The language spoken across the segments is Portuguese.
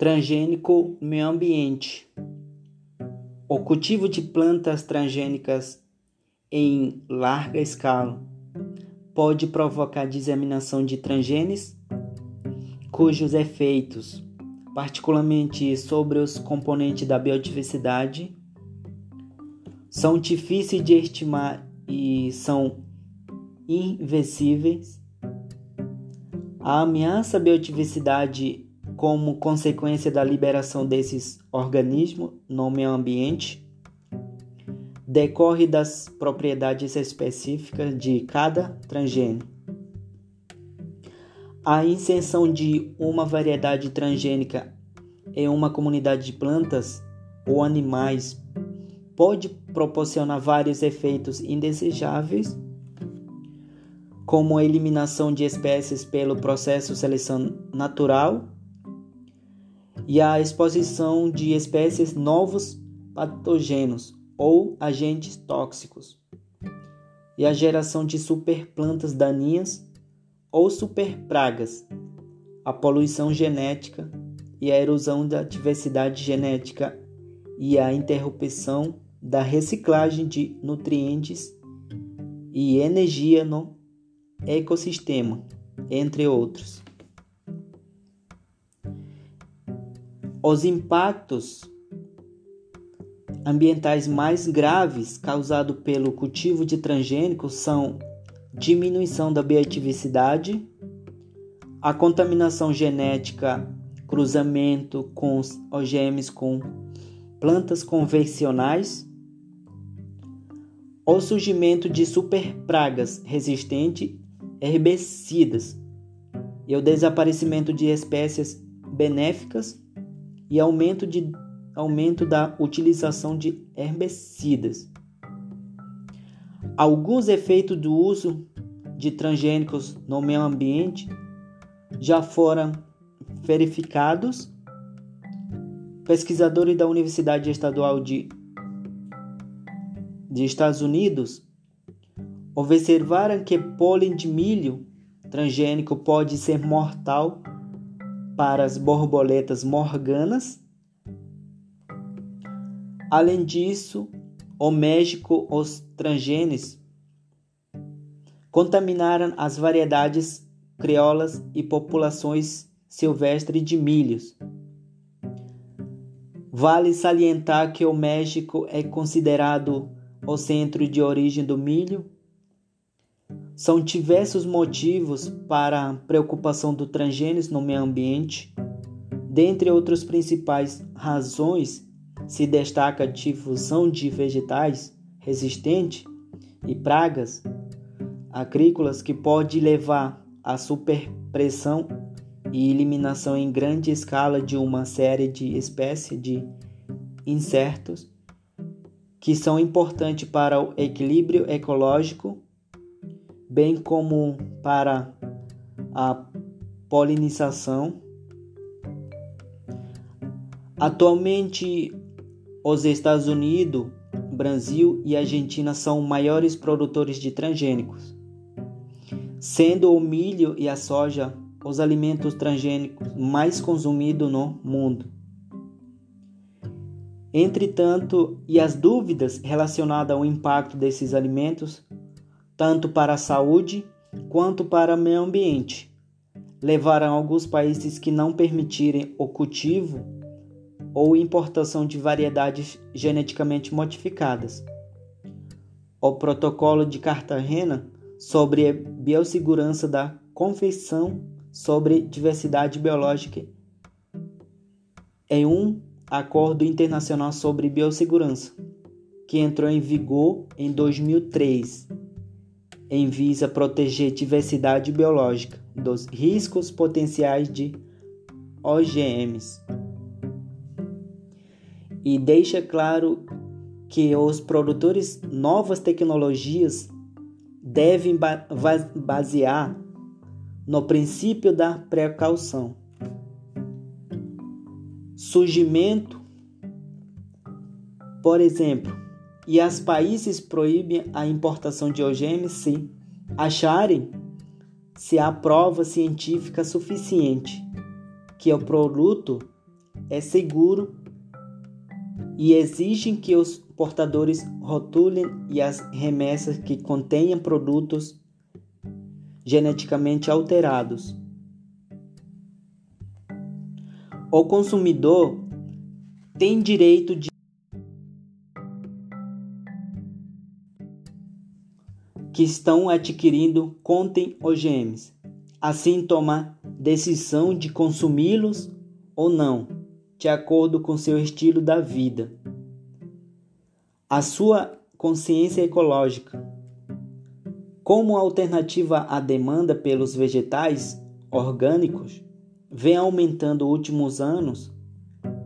Transgênico meio ambiente. O cultivo de plantas transgênicas em larga escala pode provocar disseminação de transgênios cujos efeitos, particularmente sobre os componentes da biodiversidade, são difíceis de estimar e são invencíveis. A ameaça à biodiversidade como consequência da liberação desses organismos no meio ambiente decorre das propriedades específicas de cada transgênio. A inserção de uma variedade transgênica em uma comunidade de plantas ou animais pode proporcionar vários efeitos indesejáveis, como a eliminação de espécies pelo processo de seleção natural e a exposição de espécies novos patógenos ou agentes tóxicos, e a geração de superplantas daninhas ou superpragas, a poluição genética e a erosão da diversidade genética e a interrupção da reciclagem de nutrientes e energia no ecossistema, entre outros. Os impactos ambientais mais graves causados pelo cultivo de transgênicos são diminuição da biodiversidade, a contaminação genética, cruzamento com OGMs com plantas convencionais, o surgimento de superpragas resistentes herbicidas e o desaparecimento de espécies benéficas e aumento, de, aumento da utilização de herbicidas. Alguns efeitos do uso de transgênicos no meio ambiente já foram verificados. Pesquisadores da Universidade Estadual de, de Estados Unidos observaram que pólen de milho transgênico pode ser mortal para as borboletas morganas. Além disso, o México, os transgênios contaminaram as variedades crioulas e populações silvestres de milhos. Vale salientar que o México é considerado o centro de origem do milho são diversos motivos para a preocupação do transgênios no meio ambiente. Dentre outras principais razões, se destaca a difusão de vegetais resistentes e pragas agrícolas que pode levar à superpressão e eliminação em grande escala de uma série de espécies de insetos que são importantes para o equilíbrio ecológico bem como para a polinização. Atualmente, os Estados Unidos, Brasil e Argentina são maiores produtores de transgênicos, sendo o milho e a soja os alimentos transgênicos mais consumidos no mundo. Entretanto, e as dúvidas relacionadas ao impacto desses alimentos tanto para a saúde quanto para o meio ambiente. Levarão alguns países que não permitirem o cultivo ou importação de variedades geneticamente modificadas. O Protocolo de Cartagena sobre a biossegurança da Convenção sobre Diversidade Biológica é um acordo internacional sobre biossegurança que entrou em vigor em 2003 em visa proteger diversidade biológica dos riscos potenciais de OGMs. E deixa claro que os produtores novas tecnologias devem basear no princípio da precaução. Surgimento, por exemplo, e as países proíbem a importação de OGMs se acharem se há prova científica suficiente que o produto é seguro e exigem que os portadores rotulem e as remessas que contenham produtos geneticamente alterados. O consumidor tem direito de que estão adquirindo contem OGMs, assim tomar decisão de consumi-los ou não, de acordo com seu estilo da vida. A sua consciência ecológica. Como alternativa à demanda pelos vegetais orgânicos, vem aumentando nos últimos anos,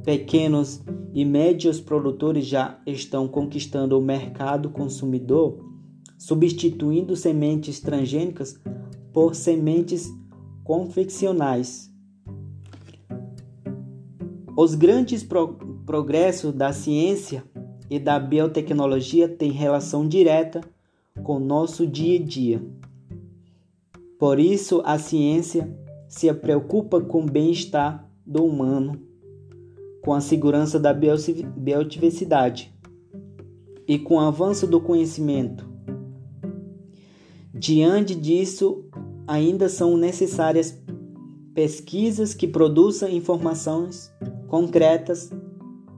pequenos e médios produtores já estão conquistando o mercado consumidor substituindo sementes transgênicas por sementes confeccionais. Os grandes pro progressos da ciência e da biotecnologia têm relação direta com nosso dia a dia. Por isso, a ciência se preocupa com o bem-estar do humano, com a segurança da biodiversidade e com o avanço do conhecimento Diante disso, ainda são necessárias pesquisas que produzam informações concretas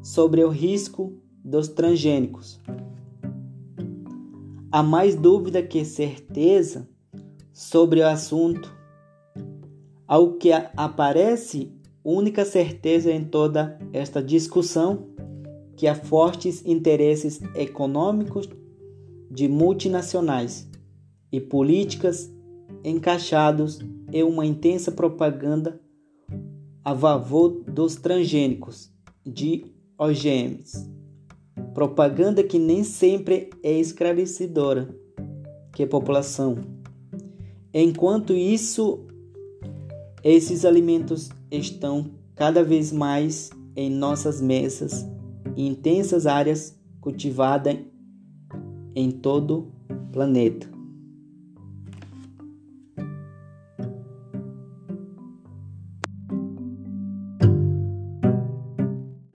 sobre o risco dos transgênicos. Há mais dúvida que certeza sobre o assunto. Ao que aparece única certeza em toda esta discussão que há fortes interesses econômicos de multinacionais e políticas encaixados em uma intensa propaganda a favor dos transgênicos de OGMs. Propaganda que nem sempre é esclarecedora que a população. Enquanto isso, esses alimentos estão cada vez mais em nossas mesas e intensas áreas cultivadas em todo o planeta.